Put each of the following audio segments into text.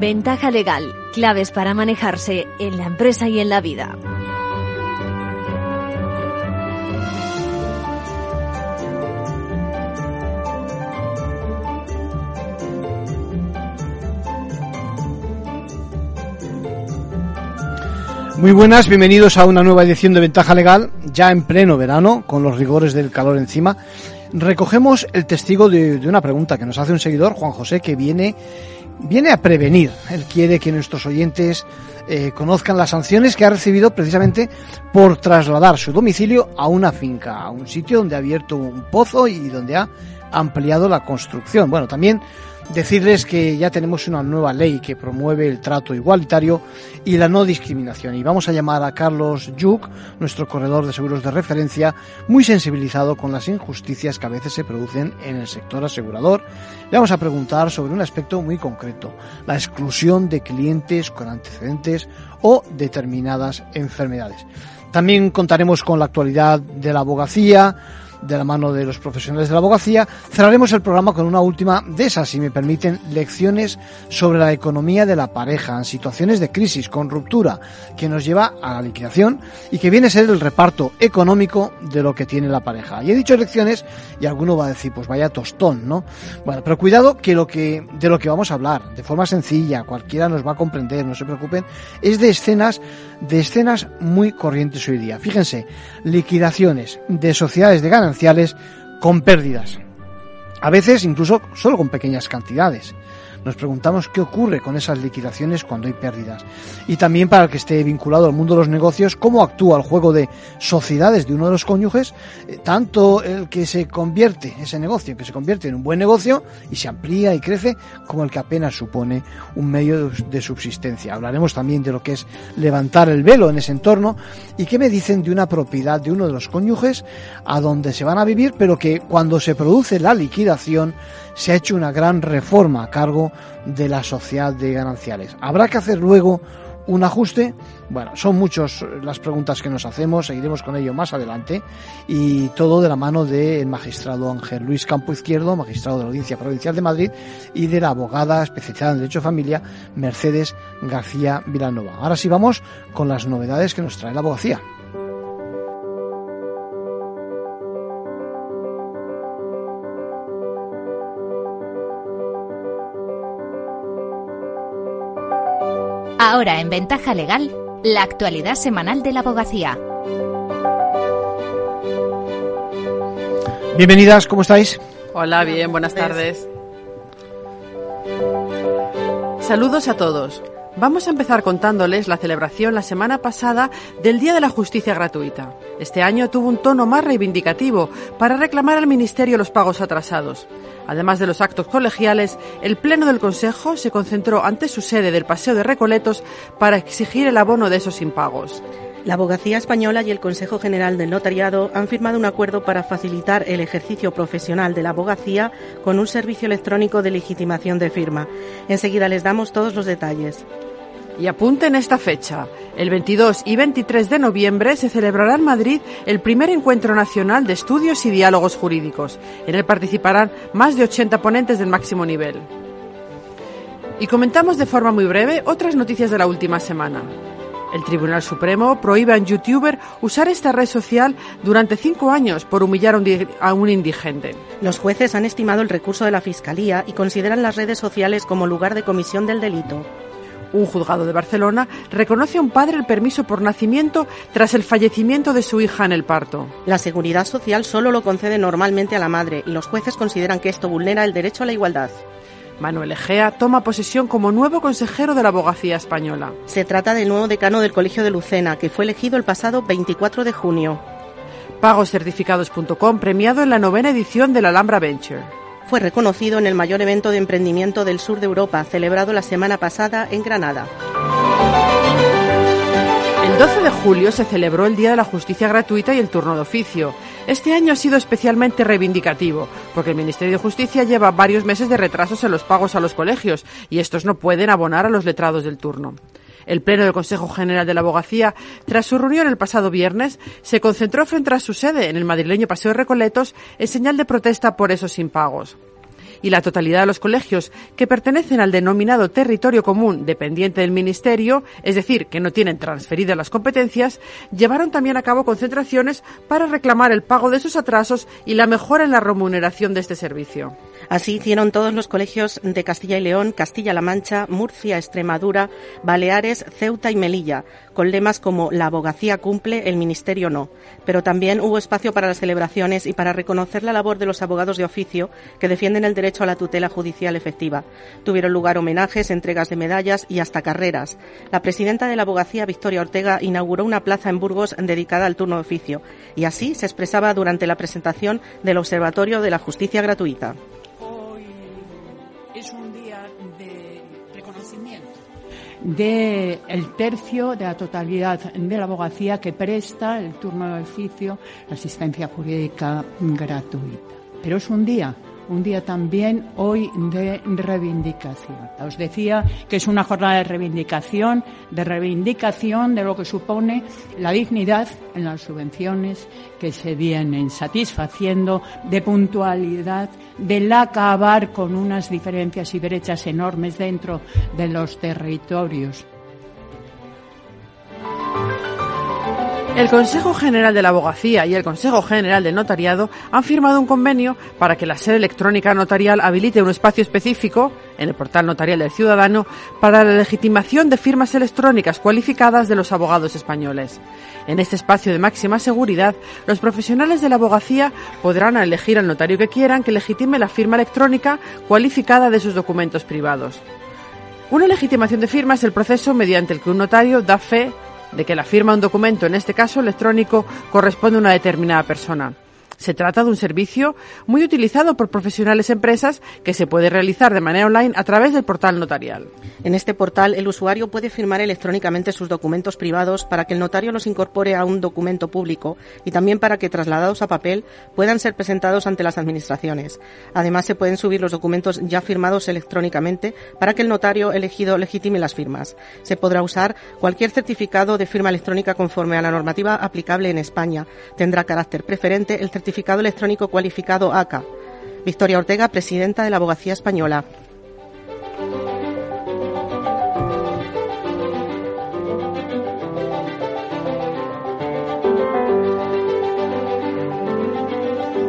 Ventaja legal, claves para manejarse en la empresa y en la vida. Muy buenas, bienvenidos a una nueva edición de Ventaja Legal, ya en pleno verano, con los rigores del calor encima. Recogemos el testigo de, una pregunta que nos hace un seguidor, Juan José, que viene, viene a prevenir. Él quiere que nuestros oyentes eh, conozcan las sanciones que ha recibido precisamente por trasladar su domicilio a una finca, a un sitio donde ha abierto un pozo y donde ha ampliado la construcción. Bueno, también decirles que ya tenemos una nueva ley que promueve el trato igualitario y la no discriminación. Y vamos a llamar a Carlos Yuk, nuestro corredor de seguros de referencia, muy sensibilizado con las injusticias que a veces se producen en el sector asegurador. Le vamos a preguntar sobre un aspecto muy concreto, la exclusión de clientes con antecedentes o determinadas enfermedades. También contaremos con la actualidad de la abogacía, de la mano de los profesionales de la abogacía, cerraremos el programa con una última de esas, si me permiten, lecciones sobre la economía de la pareja en situaciones de crisis, con ruptura, que nos lleva a la liquidación y que viene a ser el reparto económico de lo que tiene la pareja. Y he dicho lecciones y alguno va a decir, pues vaya tostón, ¿no? Bueno, pero cuidado que lo que, de lo que vamos a hablar, de forma sencilla, cualquiera nos va a comprender, no se preocupen, es de escenas, de escenas muy corrientes hoy día. Fíjense, liquidaciones de sociedades de ganas con pérdidas. A veces incluso solo con pequeñas cantidades. Nos preguntamos qué ocurre con esas liquidaciones cuando hay pérdidas. Y también para el que esté vinculado al mundo de los negocios, cómo actúa el juego de sociedades de uno de los cónyuges, eh, tanto el que se convierte, ese negocio, que se convierte en un buen negocio y se amplía y crece, como el que apenas supone un medio de subsistencia. Hablaremos también de lo que es levantar el velo en ese entorno y qué me dicen de una propiedad de uno de los cónyuges a donde se van a vivir, pero que cuando se produce la liquidación, se ha hecho una gran reforma a cargo de la sociedad de gananciales. ¿Habrá que hacer luego un ajuste? Bueno, son muchas las preguntas que nos hacemos, seguiremos con ello más adelante y todo de la mano del magistrado Ángel Luis Campo Izquierdo, magistrado de la Audiencia Provincial de Madrid y de la abogada especializada en Derecho de Familia Mercedes García Vilanova. Ahora sí vamos con las novedades que nos trae la abogacía. Ahora en Ventaja Legal, la actualidad semanal de la abogacía. Bienvenidas, ¿cómo estáis? Hola, bien, buenas tardes. Saludos a todos. Vamos a empezar contándoles la celebración la semana pasada del Día de la Justicia Gratuita. Este año tuvo un tono más reivindicativo para reclamar al Ministerio los pagos atrasados. Además de los actos colegiales, el Pleno del Consejo se concentró ante su sede del Paseo de Recoletos para exigir el abono de esos impagos. La Abogacía Española y el Consejo General del Notariado han firmado un acuerdo para facilitar el ejercicio profesional de la abogacía con un servicio electrónico de legitimación de firma. Enseguida les damos todos los detalles. Y apunten esta fecha. El 22 y 23 de noviembre se celebrará en Madrid el primer encuentro nacional de estudios y diálogos jurídicos. En él participarán más de 80 ponentes del máximo nivel. Y comentamos de forma muy breve otras noticias de la última semana. El Tribunal Supremo prohíbe a un youtuber usar esta red social durante cinco años por humillar a un indigente. Los jueces han estimado el recurso de la Fiscalía y consideran las redes sociales como lugar de comisión del delito. Un juzgado de Barcelona reconoce a un padre el permiso por nacimiento tras el fallecimiento de su hija en el parto. La seguridad social solo lo concede normalmente a la madre y los jueces consideran que esto vulnera el derecho a la igualdad. Manuel Egea toma posesión como nuevo consejero de la abogacía española. Se trata del nuevo decano del Colegio de Lucena, que fue elegido el pasado 24 de junio. Pagoscertificados.com premiado en la novena edición de la Alhambra Venture fue reconocido en el mayor evento de emprendimiento del sur de Europa, celebrado la semana pasada en Granada. El 12 de julio se celebró el Día de la Justicia Gratuita y el turno de oficio. Este año ha sido especialmente reivindicativo, porque el Ministerio de Justicia lleva varios meses de retrasos en los pagos a los colegios y estos no pueden abonar a los letrados del turno. El Pleno del Consejo General de la Abogacía, tras su reunión el pasado viernes, se concentró frente a su sede en el madrileño Paseo Recoletos en señal de protesta por esos impagos. y la totalidad de los colegios que pertenecen al denominado territorio común dependiente del Ministerio, es decir, que no tienen transferidas las competencias, llevaron también a cabo concentraciones para reclamar el pago de sus atrasos y la mejora en la remuneración de este servicio. Así hicieron todos los colegios de Castilla y León, Castilla-La Mancha, Murcia, Extremadura, Baleares, Ceuta y Melilla, con lemas como La abogacía cumple, el ministerio no. Pero también hubo espacio para las celebraciones y para reconocer la labor de los abogados de oficio que defienden el derecho a la tutela judicial efectiva. Tuvieron lugar homenajes, entregas de medallas y hasta carreras. La presidenta de la abogacía, Victoria Ortega, inauguró una plaza en Burgos dedicada al turno de oficio y así se expresaba durante la presentación del Observatorio de la Justicia Gratuita. Del tercio de la totalidad de la abogacía que presta el turno de oficio, la asistencia jurídica gratuita. Pero es un día un día también hoy de reivindicación. Os decía que es una jornada de reivindicación, de reivindicación de lo que supone la dignidad en las subvenciones que se vienen satisfaciendo, de puntualidad, del acabar con unas diferencias y brechas enormes dentro de los territorios El Consejo General de la Abogacía y el Consejo General del Notariado han firmado un convenio para que la sede electrónica notarial habilite un espacio específico en el portal notarial del ciudadano para la legitimación de firmas electrónicas cualificadas de los abogados españoles. En este espacio de máxima seguridad, los profesionales de la abogacía podrán elegir al notario que quieran que legitime la firma electrónica cualificada de sus documentos privados. Una legitimación de firma es el proceso mediante el que un notario da fe de que la firma de un documento, en este caso electrónico, corresponde a una determinada persona. Se trata de un servicio muy utilizado por profesionales empresas que se puede realizar de manera online a través del portal notarial. En este portal, el usuario puede firmar electrónicamente sus documentos privados para que el notario los incorpore a un documento público y también para que, trasladados a papel, puedan ser presentados ante las administraciones. Además, se pueden subir los documentos ya firmados electrónicamente para que el notario elegido legitime las firmas. Se podrá usar cualquier certificado de firma electrónica conforme a la normativa aplicable en España. Tendrá carácter preferente el certificado certificado electrónico cualificado ACA. Victoria Ortega, presidenta de la Abogacía Española.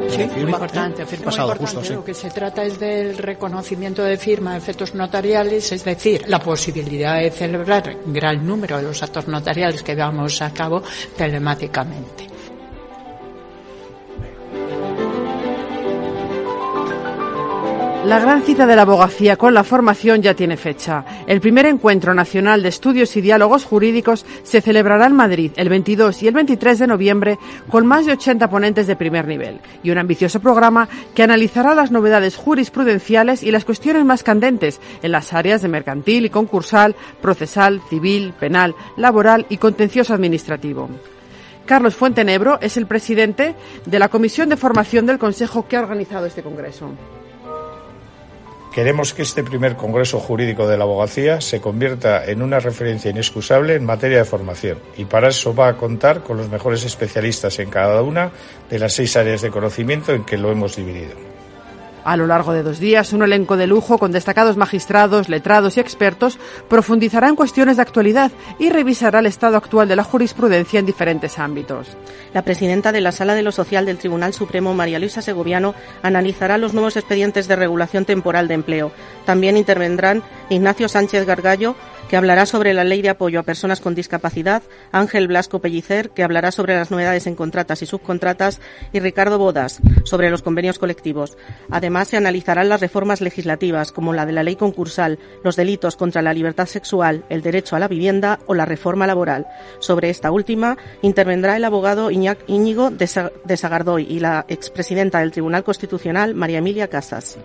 Sí, muy importante, firma muy importante. Lo que se trata es del reconocimiento de firma de efectos notariales, es decir, la posibilidad de celebrar gran número de los actos notariales que damos a cabo telemáticamente. La gran cita de la abogacía con la formación ya tiene fecha. El primer encuentro nacional de estudios y diálogos jurídicos se celebrará en Madrid el 22 y el 23 de noviembre con más de 80 ponentes de primer nivel y un ambicioso programa que analizará las novedades jurisprudenciales y las cuestiones más candentes en las áreas de mercantil y concursal, procesal, civil, penal, laboral y contencioso administrativo. Carlos Fuentenebro es el presidente de la Comisión de Formación del Consejo que ha organizado este congreso. Queremos que este primer Congreso Jurídico de la Abogacía se convierta en una referencia inexcusable en materia de formación y para eso va a contar con los mejores especialistas en cada una de las seis áreas de conocimiento en que lo hemos dividido. A lo largo de dos días, un elenco de lujo con destacados magistrados, letrados y expertos profundizará en cuestiones de actualidad y revisará el estado actual de la jurisprudencia en diferentes ámbitos. La presidenta de la Sala de lo Social del Tribunal Supremo, María Luisa Segoviano, analizará los nuevos expedientes de regulación temporal de empleo. También intervendrán Ignacio Sánchez Gargallo, que hablará sobre la ley de apoyo a personas con discapacidad, Ángel Blasco Pellicer, que hablará sobre las novedades en contratas y subcontratas, y Ricardo Bodas, sobre los convenios colectivos. Además, se analizarán las reformas legislativas, como la de la ley concursal, los delitos contra la libertad sexual, el derecho a la vivienda o la reforma laboral. Sobre esta última, intervendrá el abogado Íñigo de Sagardoy y la expresidenta del Tribunal Constitucional, María Emilia Casas.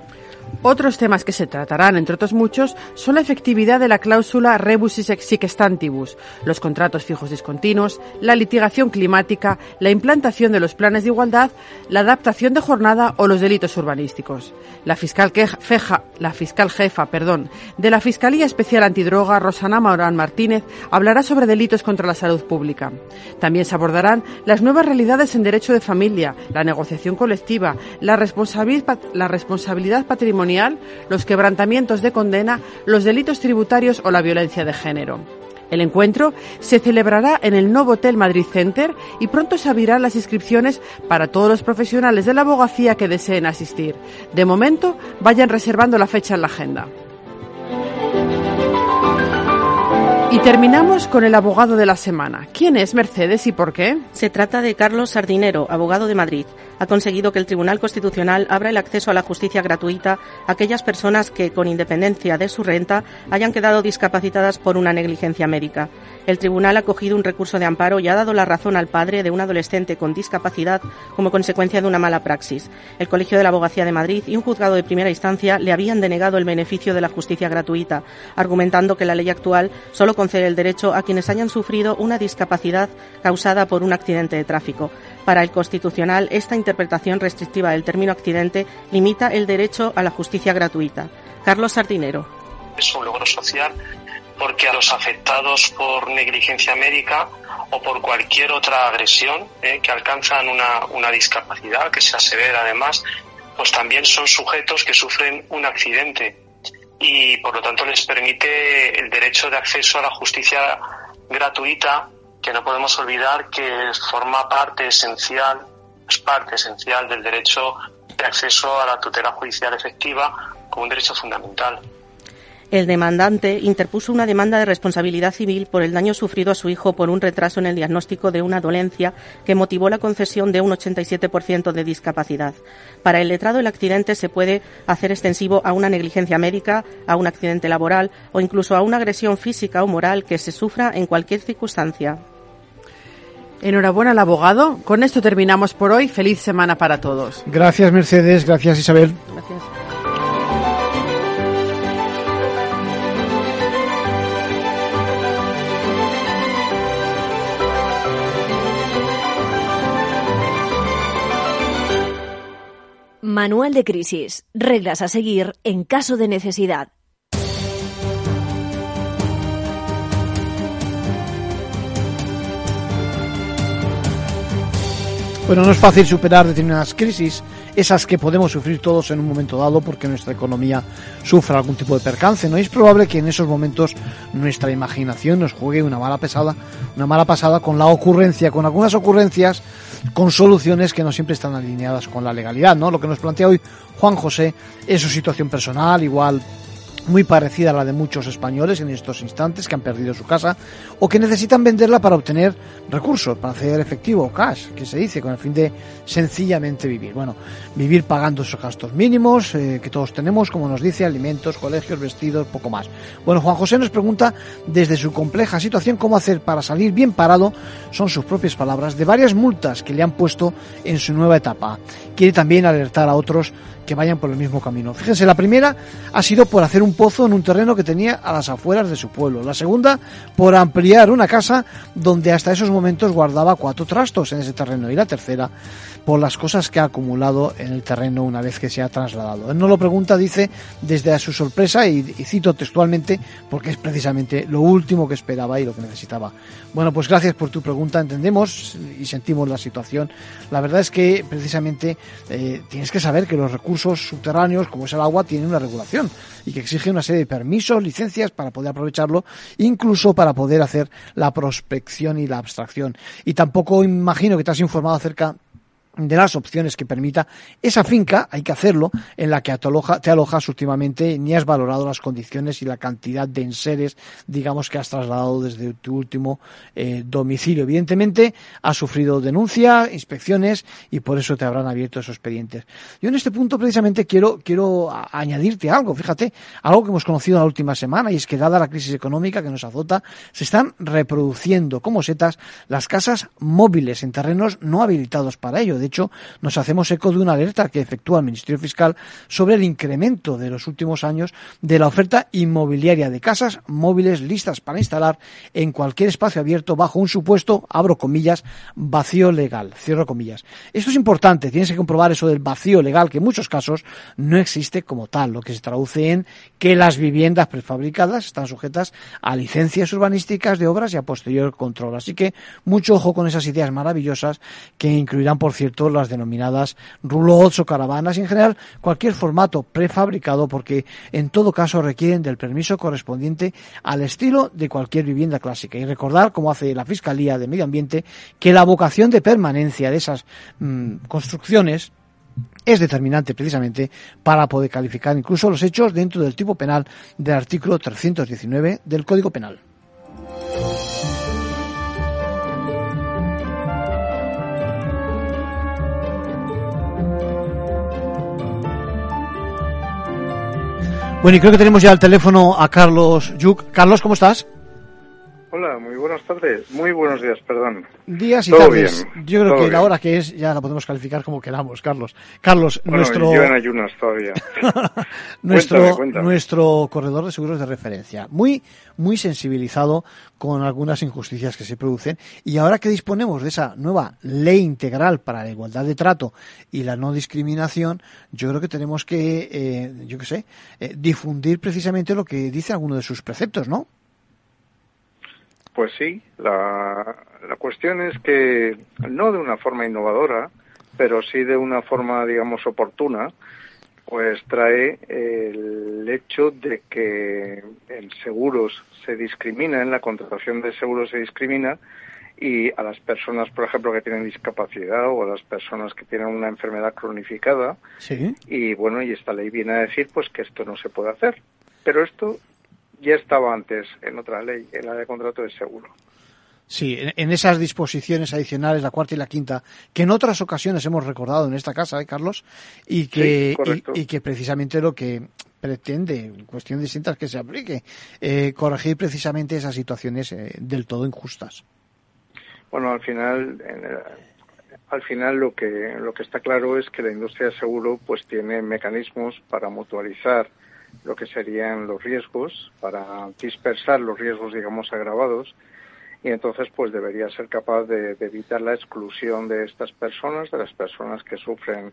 Otros temas que se tratarán, entre otros muchos, son la efectividad de la cláusula rebus sic stantibus, los contratos fijos discontinuos, la litigación climática, la implantación de los planes de igualdad, la adaptación de jornada o los delitos urbanísticos. La fiscal, la fiscal jefa perdón, de la Fiscalía Especial Antidroga, Rosana Maurán Martínez, hablará sobre delitos contra la salud pública. También se abordarán las nuevas realidades en derecho de familia, la negociación colectiva, la responsabilidad patrimonial los quebrantamientos de condena, los delitos tributarios o la violencia de género. El encuentro se celebrará en el nuevo Hotel Madrid Center y pronto se abrirán las inscripciones para todos los profesionales de la abogacía que deseen asistir. De momento, vayan reservando la fecha en la agenda. Y terminamos con el abogado de la semana. ¿Quién es Mercedes y por qué? Se trata de Carlos Sardinero, abogado de Madrid. Ha conseguido que el Tribunal Constitucional abra el acceso a la justicia gratuita a aquellas personas que, con independencia de su renta, hayan quedado discapacitadas por una negligencia médica. El tribunal ha cogido un recurso de amparo y ha dado la razón al padre de un adolescente con discapacidad como consecuencia de una mala praxis. El Colegio de la Abogacía de Madrid y un juzgado de primera instancia le habían denegado el beneficio de la justicia gratuita, argumentando que la ley actual solo concede el derecho a quienes hayan sufrido una discapacidad causada por un accidente de tráfico. Para el Constitucional, esta interpretación restrictiva del término accidente limita el derecho a la justicia gratuita. Carlos Sardinero. Es un logro social porque a los afectados por negligencia médica o por cualquier otra agresión eh, que alcanzan una, una discapacidad, que sea severa además, pues también son sujetos que sufren un accidente y por lo tanto les permite el derecho de acceso a la justicia gratuita, que no podemos olvidar que forma parte esencial, es parte esencial del derecho de acceso a la tutela judicial efectiva como un derecho fundamental. El demandante interpuso una demanda de responsabilidad civil por el daño sufrido a su hijo por un retraso en el diagnóstico de una dolencia que motivó la concesión de un 87% de discapacidad. Para el letrado, el accidente se puede hacer extensivo a una negligencia médica, a un accidente laboral o incluso a una agresión física o moral que se sufra en cualquier circunstancia. Enhorabuena al abogado. Con esto terminamos por hoy. Feliz semana para todos. Gracias, Mercedes. Gracias, Isabel. Gracias. Manual de crisis. Reglas a seguir en caso de necesidad. Bueno, no es fácil superar determinadas crisis, esas que podemos sufrir todos en un momento dado porque nuestra economía sufra algún tipo de percance, ¿no? Es probable que en esos momentos nuestra imaginación nos juegue una mala pesada, una mala pasada con la ocurrencia, con algunas ocurrencias, con soluciones que no siempre están alineadas con la legalidad, ¿no? Lo que nos plantea hoy Juan José es su situación personal, igual muy parecida a la de muchos españoles en estos instantes que han perdido su casa o que necesitan venderla para obtener recursos, para hacer efectivo, cash, que se dice, con el fin de sencillamente vivir. Bueno, vivir pagando esos gastos mínimos eh, que todos tenemos, como nos dice, alimentos, colegios, vestidos, poco más. Bueno, Juan José nos pregunta desde su compleja situación cómo hacer para salir bien parado, son sus propias palabras, de varias multas que le han puesto en su nueva etapa. Quiere también alertar a otros que vayan por el mismo camino. Fíjense, la primera ha sido por hacer un pozo en un terreno que tenía a las afueras de su pueblo. La segunda, por ampliar una casa donde hasta esos momentos guardaba cuatro trastos en ese terreno. Y la tercera, por las cosas que ha acumulado en el terreno una vez que se ha trasladado. Él no lo pregunta, dice, desde su sorpresa, y, y cito textualmente, porque es precisamente lo último que esperaba y lo que necesitaba. Bueno, pues gracias por tu pregunta, entendemos y sentimos la situación. La verdad es que precisamente eh, tienes que saber que los recursos subterráneos, como es el agua, tienen una regulación y que exige una serie de permisos, licencias para poder aprovecharlo, incluso para poder hacer la prospección y la abstracción. Y tampoco imagino que te has informado acerca de las opciones que permita esa finca, hay que hacerlo, en la que te, aloja, te alojas últimamente, ni has valorado las condiciones y la cantidad de enseres, digamos, que has trasladado desde tu último eh, domicilio. Evidentemente, has sufrido denuncia, inspecciones, y por eso te habrán abierto esos expedientes. Yo en este punto, precisamente, quiero, quiero añadirte algo, fíjate, algo que hemos conocido la última semana, y es que dada la crisis económica que nos azota, se están reproduciendo como setas las casas móviles en terrenos no habilitados para ello. De hecho, nos hacemos eco de una alerta que efectúa el Ministerio Fiscal sobre el incremento de los últimos años de la oferta inmobiliaria de casas móviles listas para instalar en cualquier espacio abierto bajo un supuesto, abro comillas, vacío legal, cierro comillas. Esto es importante, tienes que comprobar eso del vacío legal, que en muchos casos no existe como tal, lo que se traduce en que las viviendas prefabricadas están sujetas a licencias urbanísticas de obras y a posterior control. Así que mucho ojo con esas ideas maravillosas que incluirán, por cierto, las denominadas roulots o caravanas y en general cualquier formato prefabricado porque en todo caso requieren del permiso correspondiente al estilo de cualquier vivienda clásica. Y recordar, como hace la Fiscalía de Medio Ambiente, que la vocación de permanencia de esas mm, construcciones es determinante precisamente para poder calificar incluso los hechos dentro del tipo penal del artículo 319 del Código Penal. Bueno, y creo que tenemos ya al teléfono a Carlos Yuk. Carlos, ¿cómo estás? Hola, muy buenas tardes. Muy buenos días, perdón. Días y tardes. Yo creo que la hora que es ya la podemos calificar como queramos, Carlos. Carlos, nuestro. Yo en ayunas todavía. nuestro, nuestro corredor de seguros de referencia. Muy, muy sensibilizado con algunas injusticias que se producen. Y ahora que disponemos de esa nueva ley integral para la igualdad de trato y la no discriminación, yo creo que tenemos que, eh, yo qué sé, eh, difundir precisamente lo que dice alguno de sus preceptos, ¿no? Pues sí, la, la cuestión es que no de una forma innovadora, pero sí de una forma, digamos, oportuna, pues trae el hecho de que en seguros se discrimina, en la contratación de seguros se discrimina y a las personas, por ejemplo, que tienen discapacidad o a las personas que tienen una enfermedad cronificada. Sí. Y bueno, y esta ley viene a decir pues que esto no se puede hacer. Pero esto ya estaba antes en otra ley, en la de contrato de seguro. Sí, en, esas disposiciones adicionales, la cuarta y la quinta, que en otras ocasiones hemos recordado en esta casa, ¿eh, Carlos? Y que, y, que precisamente lo que pretende, en cuestión distinta, es que se aplique, eh, corregir precisamente esas situaciones eh, del todo injustas. Bueno, al final, al final lo que lo que está claro es que la industria de seguro pues tiene mecanismos para mutualizar lo que serían los riesgos, para dispersar los riesgos, digamos, agravados, y entonces pues debería ser capaz de, evitar la exclusión de estas personas, de las personas que sufren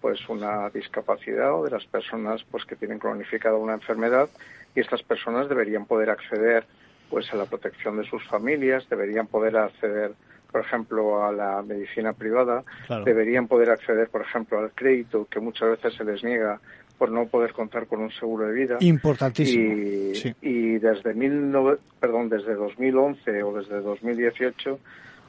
pues una discapacidad o de las personas pues que tienen cronificada una enfermedad y estas personas deberían poder acceder pues a la protección de sus familias, deberían poder acceder por ejemplo, a la medicina privada, deberían poder acceder, por ejemplo, al crédito que muchas veces se les niega por no poder contar con un seguro de vida. Importantísimo. Y, y desde, mil perdón, desde 2011 o desde 2018,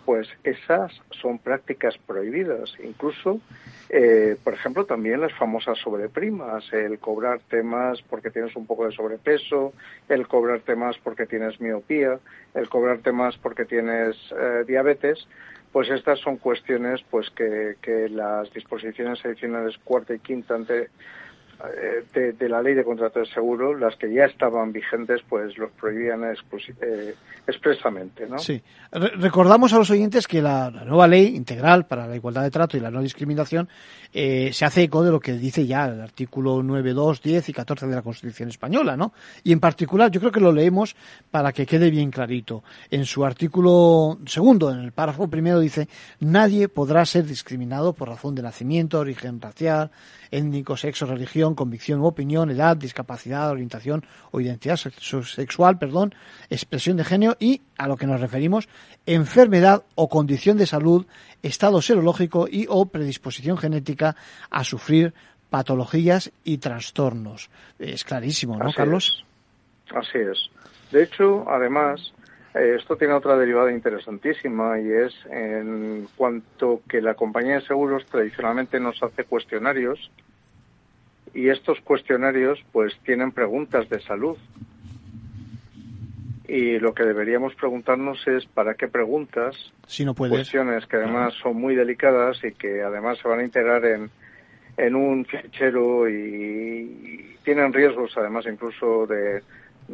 pues esas son prácticas prohibidas. Incluso, eh, por ejemplo, también las famosas sobreprimas, el cobrar temas porque tienes un poco de sobrepeso, el cobrar temas porque tienes miopía, el cobrar temas porque tienes eh, diabetes, pues estas son cuestiones pues que, que las disposiciones adicionales cuarta y quinta ante eh, de, la ley de contrato de seguro, las que ya estaban vigentes, pues los prohibían eh, expresamente. ¿no? Sí. recordamos a los oyentes que la, nueva ley integral para la igualdad de trato y la no discriminación eh, se hace eco de lo que dice ya el artículo 9, 2, 10 y 14 de la Constitución española, ¿no? Y en particular, yo creo que lo leemos para que quede bien clarito. En su artículo segundo, en el párrafo primero, dice: Nadie podrá ser discriminado por razón de nacimiento, origen racial, étnico, sexo, religión, convicción u opinión, edad, discapacidad, orientación o identidad sexual, perdón, expresión de género y, a lo que nos referimos, enfermedad o condición de salud, estado serológico y o predisposición genética a sufrir patologías y trastornos. Es clarísimo, ¿no, Carlos? Así es. De hecho, además, eh, esto tiene otra derivada interesantísima y es en cuanto que la compañía de seguros tradicionalmente nos hace cuestionarios y estos cuestionarios pues tienen preguntas de salud. Y lo que deberíamos preguntarnos es para qué preguntas, si no cuestiones que además son muy delicadas y que además se van a integrar en, en un fichero y tienen riesgos además incluso de,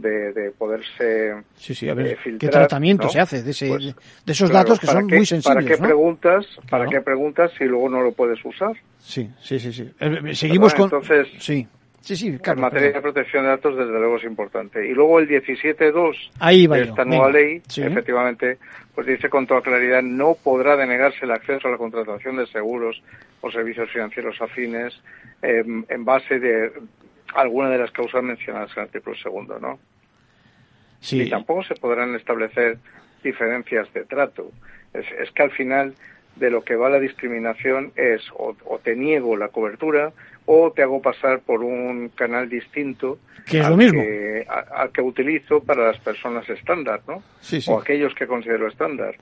de, poderse sí, sí, a ver, eh, ¿Qué tratamiento se hace de, pues, de esos datos que son muy sensibles? ¿Para qué preguntas? ¿Para qué preguntas si luego no lo puedes usar? Sí, sí, sí, sí. Eh, seguimos con entonces sí. Sí, sí, en materia de protección de datos, desde luego es importante. Y luego el 17.2 de esta nueva ley, efectivamente, pues dice con toda claridad, no podrá denegarse el acceso a la contratación de seguros o servicios financieros afines en base de alguna de las causas mencionadas en el artículo segundo, ¿no? Sí. Y tampoco se podrán establecer diferencias de trato. Es, que al final de lo que va la discriminación es o, te niego la cobertura o te hago pasar por un canal distinto que es lo mismo que, al que utilizo para las personas estándar, ¿no? Sí, sí. O aquellos que considero estándar.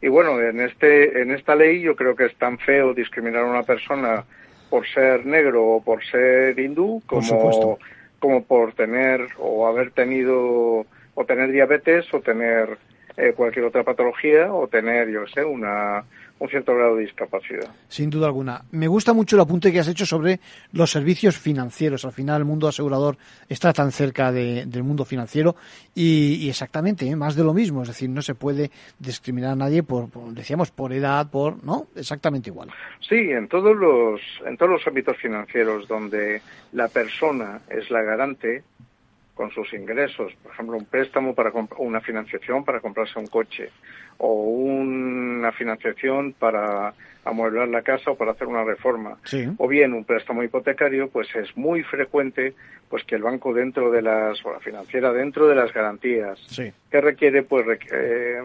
Y bueno, en este en esta ley yo creo que es tan feo discriminar a una persona por ser negro o por ser hindú como como por tener o haber tenido o tener diabetes o tener eh, cualquier otra patología o tener, yo sé, una, un cierto grado de discapacidad. Sin duda alguna. Me gusta mucho el apunte que has hecho sobre los servicios financieros. Al final el mundo asegurador está tan cerca del mundo financiero y, exactamente, ¿eh? más de lo mismo. Es decir, no se puede discriminar a nadie por, decíamos, por edad, por, ¿no? Exactamente igual. Sí, en todos los, en todos los ámbitos financieros donde la persona es la garante, con sus ingresos, por ejemplo, un préstamo para una financiación para comprarse un coche o una financiación para amueblar la casa o para hacer una reforma. O bien un préstamo hipotecario, pues es muy frecuente pues que el banco dentro de las o la financiera dentro de las garantías que requiere pues eh,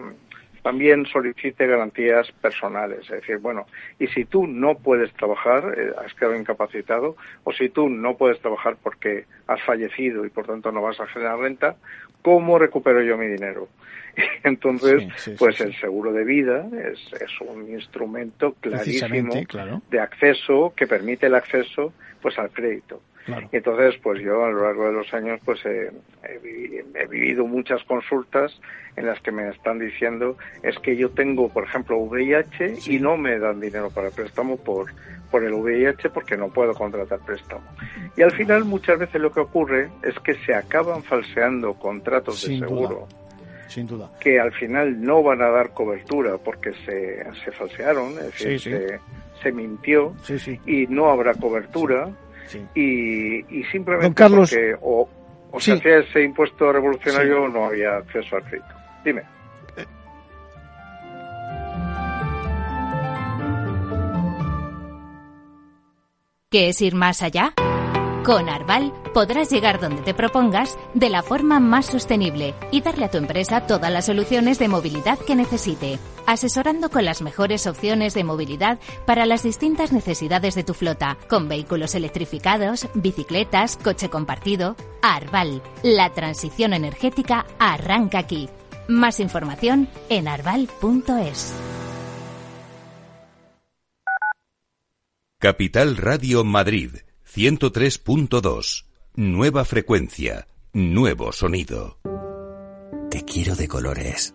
también solicite garantías personales. Es decir, bueno, y si tú no puedes trabajar, eh, has quedado incapacitado, o si tú no puedes trabajar porque has fallecido y por tanto no vas a generar renta, ¿cómo recupero yo mi dinero? Entonces, pues el seguro de vida es, es un instrumento clarísimo de acceso que permite el acceso pues al crédito. Y entonces, pues yo a lo largo de los años, pues he, vivido muchas consultas en las que me están diciendo es que yo tengo, por ejemplo, VIH y no me dan dinero para préstamo por, por el VIH porque no puedo contratar préstamo. Y al final muchas veces lo que ocurre es que se acaban falseando contratos de seguro. Sin duda. Que al final no van a dar cobertura porque se, se falsearon, es decir, Se, se, mintió y no habrá cobertura y, simplemente Carlos, porque o, se hacía ese impuesto revolucionario no había acceso al crédito. Dime. ¿Qué es ir más allá? Con Arval podrás llegar donde te propongas de la forma más sostenible y darle a tu empresa todas las soluciones de movilidad que necesite, asesorando con las mejores opciones de movilidad para las distintas necesidades de tu flota, con vehículos electrificados, bicicletas, coche compartido. Arval, la transición energética arranca aquí. Más información en arval.es. Capital Radio Madrid 103.2. Nueva frecuencia. Nuevo sonido. Te quiero de colores.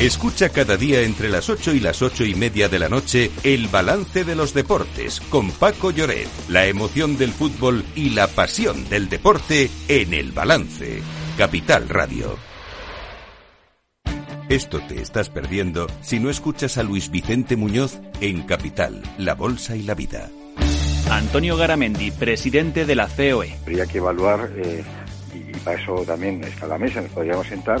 Escucha cada día entre las 8 y las ocho y media de la noche el balance de los deportes con Paco Lloret, la emoción del fútbol y la pasión del deporte en el balance. Capital Radio. Esto te estás perdiendo si no escuchas a Luis Vicente Muñoz en Capital, La Bolsa y la Vida. Antonio Garamendi, presidente de la COE. Habría que evaluar, eh, y para eso también está la mesa, nos podríamos sentar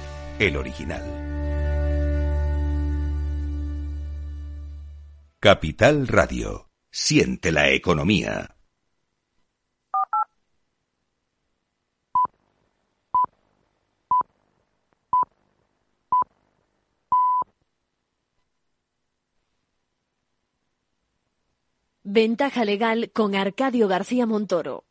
el original. Capital Radio. Siente la economía. Ventaja legal con Arcadio García Montoro.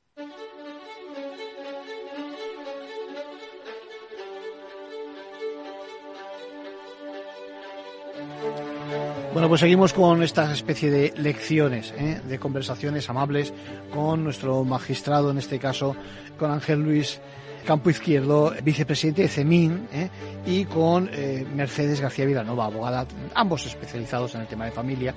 Bueno, pues seguimos con esta especie de lecciones, ¿eh? de conversaciones amables con nuestro magistrado, en este caso, con Ángel Luis Campo Izquierdo, vicepresidente de CEMIN, ¿eh? y con eh, Mercedes García Vilanova, abogada, ambos especializados en el tema de familia.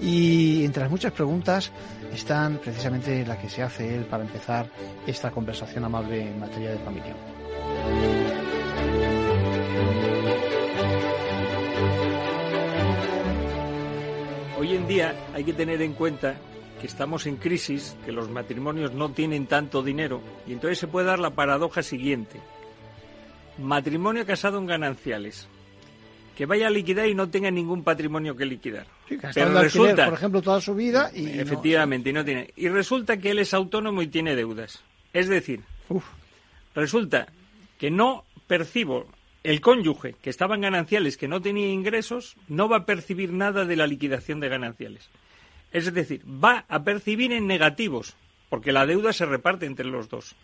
Y entre las muchas preguntas están precisamente la que se hace él para empezar esta conversación amable en materia de familia. Hoy en día hay que tener en cuenta que estamos en crisis, que los matrimonios no tienen tanto dinero y entonces se puede dar la paradoja siguiente. Matrimonio casado en gananciales. Que vaya a liquidar y no tenga ningún patrimonio que liquidar. Pero resulta, por ejemplo, toda su vida y efectivamente, y no tiene. Y resulta que él es autónomo y tiene deudas. Es decir, resulta que no percibo el cónyuge que estaba en gananciales, que no tenía ingresos, no va a percibir nada de la liquidación de gananciales. Es decir, va a percibir en negativos, porque la deuda se reparte entre los dos.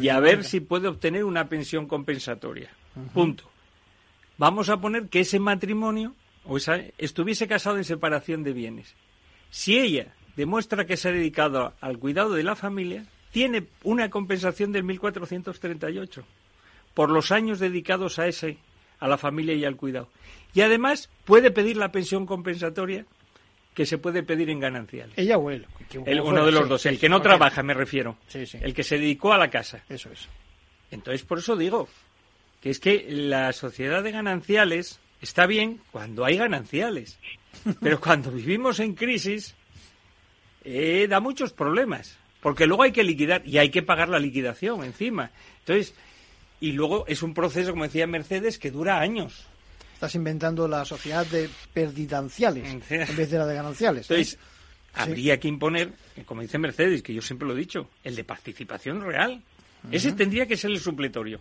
y a ver si puede obtener una pensión compensatoria. Punto. Vamos a poner que ese matrimonio o esa, estuviese casado en separación de bienes. Si ella demuestra que se ha dedicado al cuidado de la familia, tiene una compensación del 1438 por los años dedicados a ese, a la familia y al cuidado. Y además puede pedir la pensión compensatoria que se puede pedir en ganancial. Ella o él. uno de los dos, el que no trabaja, me refiero. Sí, sí. El que se dedicó a la casa. Eso es. Entonces, por eso digo que es que la sociedad de gananciales está bien cuando hay gananciales, pero cuando vivimos en crisis eh, da muchos problemas, porque luego hay que liquidar y hay que pagar la liquidación encima. Entonces, y luego es un proceso, como decía Mercedes, que dura años. Estás inventando la sociedad de perdidanciales en vez de la de gananciales. ¿eh? Entonces, habría que imponer, como dice Mercedes, que yo siempre lo he dicho, el de participación real. Ese tendría que ser el supletorio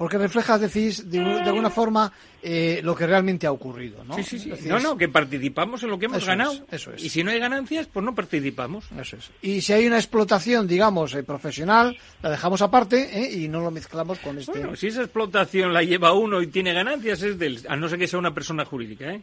porque refleja, decís, de, alguna forma eh, lo que realmente ha ocurrido, ¿no? Sí, sí, sí. no, no, que participamos en lo que hemos ganado. eso es. Y si no hay ganancias, pues no participamos. Eso es. Y si hay una explotación, digamos, eh, profesional, la dejamos aparte ¿eh? y no lo mezclamos con este... Bueno, si esa explotación la lleva uno y tiene ganancias, es del... A no ser que sea una persona jurídica, ¿eh?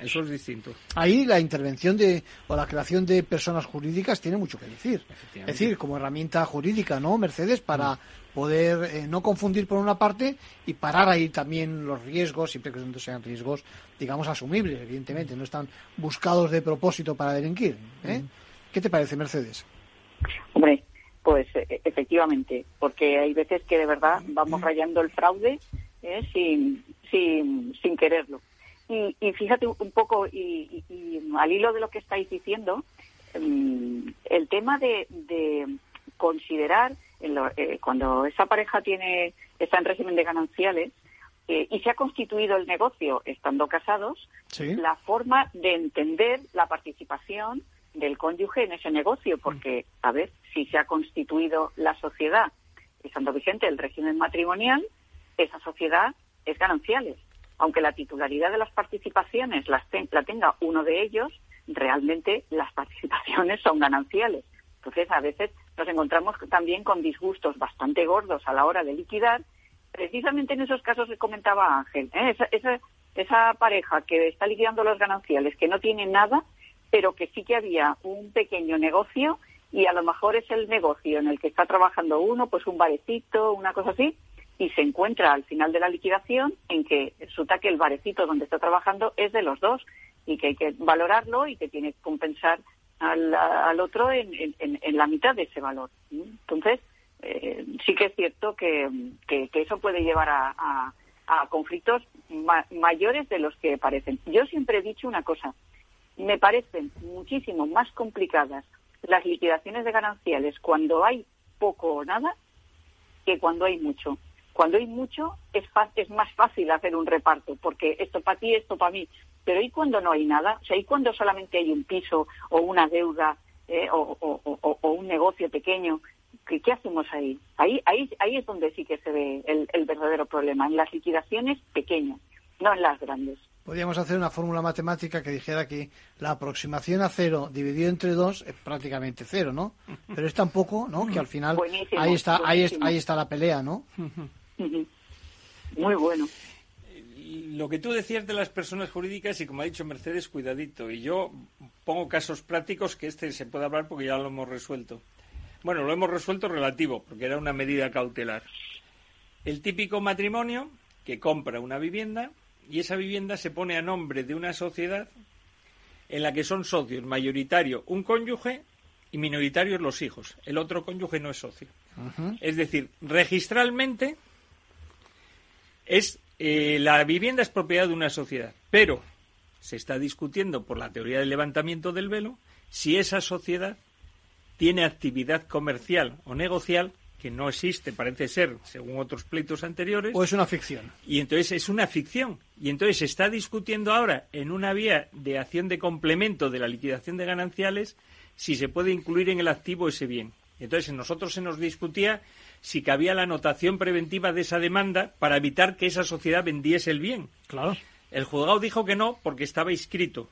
Eso es distinto. Ahí la intervención de... o la creación de personas jurídicas tiene mucho que decir. Es decir, como herramienta jurídica, ¿no, Mercedes? Para... Mm poder eh, no confundir por una parte y parar ahí también los riesgos, siempre que sean riesgos, digamos, asumibles, evidentemente, no están buscados de propósito para delinquir. ¿eh? ¿Qué te parece, Mercedes? Hombre, pues e, efectivamente, porque hay veces que de verdad vamos rayando el fraude ¿eh? sin, sin, sin quererlo. Y, fíjate un poco, y, al hilo de lo que estáis diciendo, mm, el tema de, de considerar eh, cuando esa pareja tiene está en régimen de gananciales eh, y se ha constituido el negocio estando casados, la forma de entender la participación del cónyuge en ese negocio, porque, a ver, si se ha constituido la sociedad estando vigente el régimen matrimonial, esa sociedad es gananciales. Aunque la titularidad de las participaciones las la tenga uno de ellos, realmente las participaciones son gananciales. Entonces, a veces nos encontramos también con disgustos bastante gordos a la hora de liquidar, precisamente en esos casos que comentaba Ángel. ¿eh? Esa, esa, pareja que está liquidando los gananciales, que no tiene nada, pero que sí que había un pequeño negocio y a lo mejor es el negocio en el que está trabajando uno, pues un barecito, una cosa así, y se encuentra al final de la liquidación en que resulta que el barecito donde está trabajando es de los dos y que hay que valorarlo y que tiene que compensar al, otro en, la mitad de ese valor. Entonces, eh, sí que es cierto que, eso puede llevar a, conflictos mayores de los que parecen. Yo siempre he dicho una cosa, me parecen muchísimo más complicadas las liquidaciones de gananciales cuando hay poco o nada que cuando hay mucho. Cuando hay mucho es, es más fácil hacer un reparto, porque esto para ti, esto para mí. Pero ¿y cuando no hay nada? O sea, ¿y cuando solamente hay un piso o una deuda eh, o, un negocio pequeño? ¿Qué, ¿Qué, hacemos ahí? ahí? Ahí ahí es donde sí que se ve el, verdadero problema, en las liquidaciones pequeñas, no en las grandes. Podríamos hacer una fórmula matemática que dijera que la aproximación a cero dividido entre dos es prácticamente cero, ¿no? Pero es tan poco, ¿no? Que al final Buenísimo, ahí está, ahí, es- buenísimo. ahí está la pelea, ¿no? Muy bueno. Lo que tú decías de las personas jurídicas y como ha dicho Mercedes, cuidadito. Y yo pongo casos prácticos que este se puede hablar porque ya lo hemos resuelto. Bueno, lo hemos resuelto relativo, porque era una medida cautelar. El típico matrimonio que compra una vivienda y esa vivienda se pone a nombre de una sociedad en la que son socios mayoritario un cónyuge y minoritarios los hijos. El otro cónyuge no es socio. Es decir, registralmente es eh, la vivienda es propiedad de una sociedad, pero se está discutiendo por la teoría del levantamiento del velo si esa sociedad tiene actividad comercial o negocial que no existe, parece ser, según otros pleitos anteriores. O es una ficción. Y entonces es una ficción. Y entonces se está discutiendo ahora en una vía de acción de complemento de la liquidación de gananciales si se puede incluir en el activo ese bien. Entonces en nosotros se nos discutía si cabía la anotación preventiva de esa demanda para evitar que esa sociedad vendiese el bien. Claro. El juzgado dijo que no porque estaba inscrito.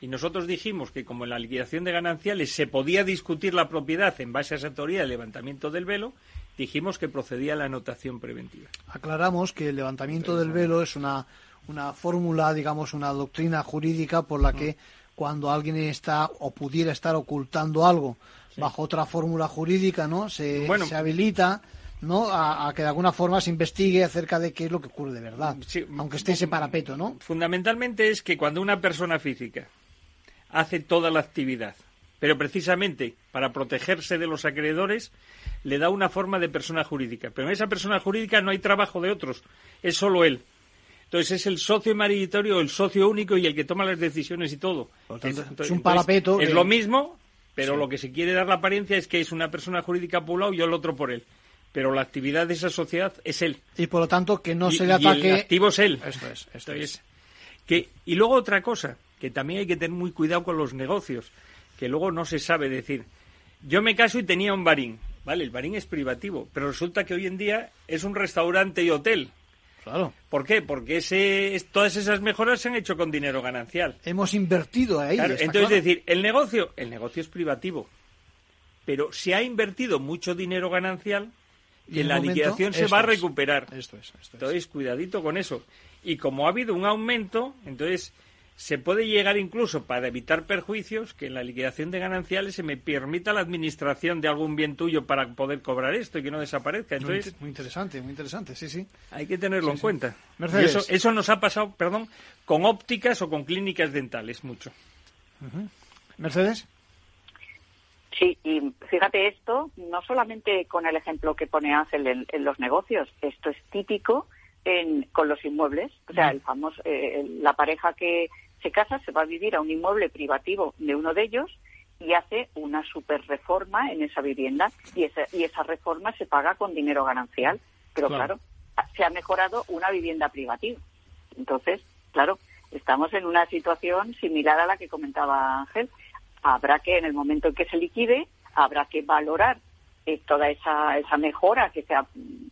Y nosotros dijimos que como en la liquidación de gananciales se podía discutir la propiedad en base a esa teoría del levantamiento del velo, dijimos que procedía la anotación preventiva. Aclaramos que el levantamiento del velo es una, una fórmula, digamos, una doctrina jurídica por la que cuando alguien está o pudiera estar ocultando algo bajo otra fórmula jurídica, ¿no? Se, Bueno. se habilita, ¿no? A, a que de alguna forma se investigue acerca de qué es lo que ocurre de verdad. aunque esté ese parapeto, ¿no? Fundamentalmente es que cuando una persona física hace toda la actividad, pero precisamente para protegerse de los acreedores, le da una forma de persona jurídica. Pero en esa persona jurídica no hay trabajo de otros, es solo él. Entonces es el socio mayoritario, el socio único y el que toma las decisiones y todo. Por tanto, entonces- es un parapeto Es que- lo mismo, pero Sí. lo que se quiere dar la apariencia es que es una persona jurídica por un lado y el otro por él. Pero la actividad de esa sociedad es él. Y por lo tanto que no Y- se le y el ataque. activo es él. Esto es, esto Entonces, que, y luego otra cosa, que también hay que tener muy cuidado con los negocios, que luego no se sabe decir. Yo me caso y tenía un barín, ¿vale? El barín es privativo, pero resulta que hoy en día es un restaurante y hotel. Claro. ¿Por qué? Porque ese, es- todas esas mejoras se han hecho con dinero ganancial. Hemos invertido ahí. Claro, entonces, claro. es decir, el negocio, el negocio es privativo, pero se ha invertido mucho dinero ganancial Y y en la momento, liquidación se va a es. recuperar. Esto es, Entonces, cuidadito con eso. Y como ha habido un aumento, entonces se puede llegar incluso para evitar perjuicios que en la liquidación de gananciales se me permita la administración de algún bien tuyo para poder cobrar esto y que no desaparezca. Muy, Entonces, muy interesante, muy interesante, sí, sí. hay que tenerlo Sí, en sí. cuenta. Y Mercedes. eso, eso nos ha pasado, perdón, con ópticas o con clínicas dentales mucho. Mercedes. Sí, y fíjate esto, no solamente con el ejemplo que pone Ángel en, en los negocios, esto es típico en, con los inmuebles. O sea, el famoso, eh, el- la pareja que se casa se va a vivir a un inmueble privativo de uno de ellos y hace una super reforma en esa vivienda y esa, y esa reforma se paga con dinero ganancial. Pero Claro. claro, se ha mejorado una vivienda privativa. Entonces, claro, estamos en una situación similar a la que comentaba Ángel. Habrá que, en el momento en que se liquide, habrá que valorar eh, toda esa, esa mejora que se ha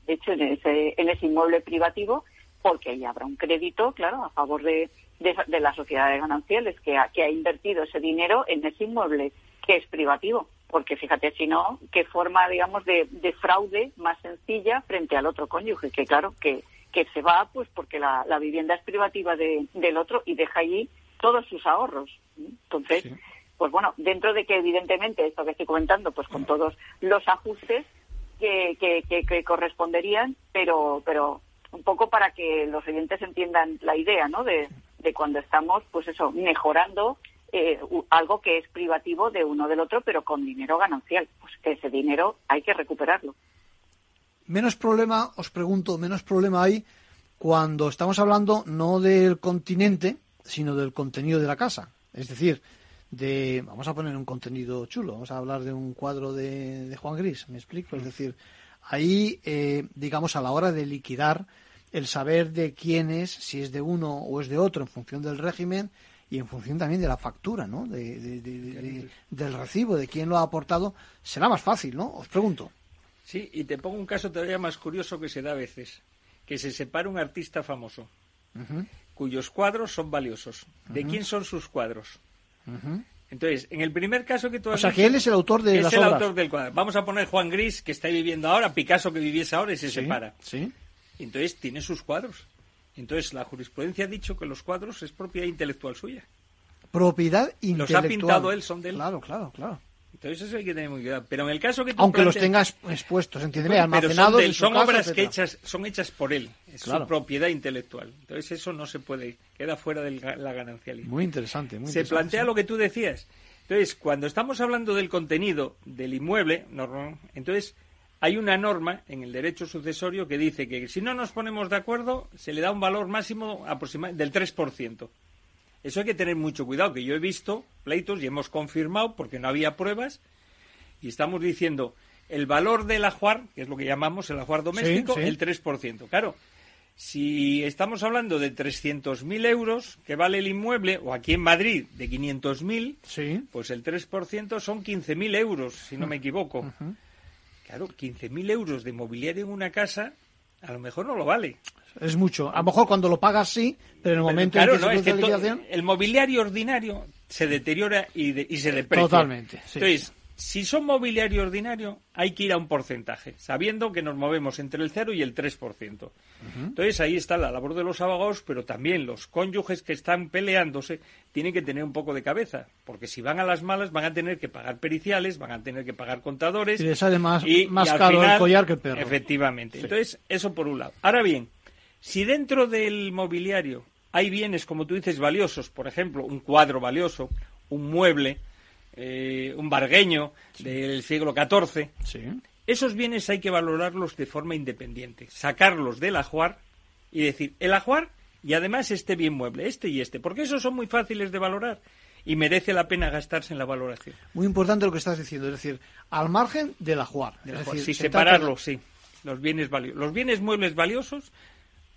hecho en ese, en ese inmueble privativo, porque ahí habrá un crédito, claro, a favor de, de, de la sociedad de gananciales que ha, que ha invertido ese dinero en ese inmueble que es privativo. Porque fíjate, si no, qué forma, digamos, de, de fraude más sencilla frente al otro cónyuge, que claro, que, que se va pues porque la, la vivienda es privativa de- del otro y deja allí todos sus ahorros. Entonces, pues bueno, dentro de que evidentemente esto que estoy comentando, pues con todos los ajustes que, que, que- que corresponderían, pero, pero un poco para que los oyentes entiendan la idea, ¿no? De, de cuando estamos, pues eso, mejorando eh, algo que es privativo de uno del otro, pero con dinero ganancial. Pues ese dinero hay que recuperarlo. Menos problema, os pregunto, menos problema hay cuando estamos hablando no del continente, sino del contenido de la casa. Es decir, de, vamos a poner un contenido chulo, vamos a hablar de un cuadro de, de Juan Gris, me explico. Es decir, ahí, eh, digamos, a la hora de liquidar, el saber de quién es, si es de uno o es de otro, en función del régimen y en función también de la factura, ¿no? De- de- de- de- de- del recibo, de quién lo ha aportado, será más fácil, ¿no? Os pregunto. Sí, y te pongo un caso todavía más curioso que se da a veces, que se separa un artista famoso. Cuyos cuadros son valiosos. ¿De quién son sus cuadros? Entonces, en el primer caso que tú has O sea, dicho, que él es el autor de es las el obras. autor del cuadro. Vamos a poner Juan Gris, que está viviendo ahora, Picasso que viviese ahora y se Sí, separa. Sí. Entonces, tiene sus cuadros. Entonces, la jurisprudencia ha dicho que los cuadros es propiedad intelectual suya. Propiedad Los intelectual. ha pintado él, son de él. Claro, claro, claro. Entonces, eso hay que tener muy cuidado. Pero en el caso que tú Aunque los tengas expuestos, entiéndeme, Bueno, pero almacenados son, de son casa, obras que hechas, son hechas por él. Es Claro. su propiedad intelectual. Entonces, eso no se puede, queda fuera de la ganancialidad. Muy interesante, muy se interesante. plantea sí. lo que tú decías. Entonces, cuando estamos hablando del contenido del inmueble, no- entonces hay una norma en el derecho sucesorio que dice que si no nos ponemos de acuerdo, se le da un valor máximo aproximado del 3%. Eso hay que tener mucho cuidado, que yo he visto pleitos y hemos confirmado, porque no había pruebas, y estamos diciendo el valor del ajuar, que es lo que llamamos el ajuar doméstico, sí. el 3%. Claro, si estamos hablando de 300.000 euros que vale el inmueble, o aquí en Madrid de 500.000, Sí. pues el 3% son 15.000 euros, si no me equivoco. Claro, 15.000 euros de mobiliario en una casa, a lo mejor no lo vale. Es mucho. A lo mejor cuando lo pagas sí, pero en el Pero momento claro, en que no, se es que liquidación... el mobiliario ordinario se deteriora y, de- y se deprecia. Totalmente, sí. Entonces, si son mobiliario ordinario, hay que ir a un porcentaje, sabiendo que nos movemos entre el 0 y el 3%. Entonces, ahí está la labor de los abogados, pero también los cónyuges que están peleándose tienen que tener un poco de cabeza, porque si van a las malas van a tener que pagar periciales, van a tener que pagar contadores. Y les sale más, y- más y al caro el collar que el perro. Efectivamente. Sí. Entonces, eso por un lado. Ahora bien, si dentro del mobiliario hay bienes, como tú dices, valiosos, por ejemplo, un cuadro valioso, un mueble, eh, un bargueño del siglo XIV, esos bienes hay que valorarlos de forma independiente, sacarlos del ajuar y decir, el ajuar y además este bien mueble, este y este, porque esos son muy fáciles de valorar y merece la pena gastarse en la valoración. Muy importante lo que estás diciendo, es decir, al margen del ajuar. Es decir, sí, separarlos, sí. Los bienes valiosos. Los bienes muebles valiosos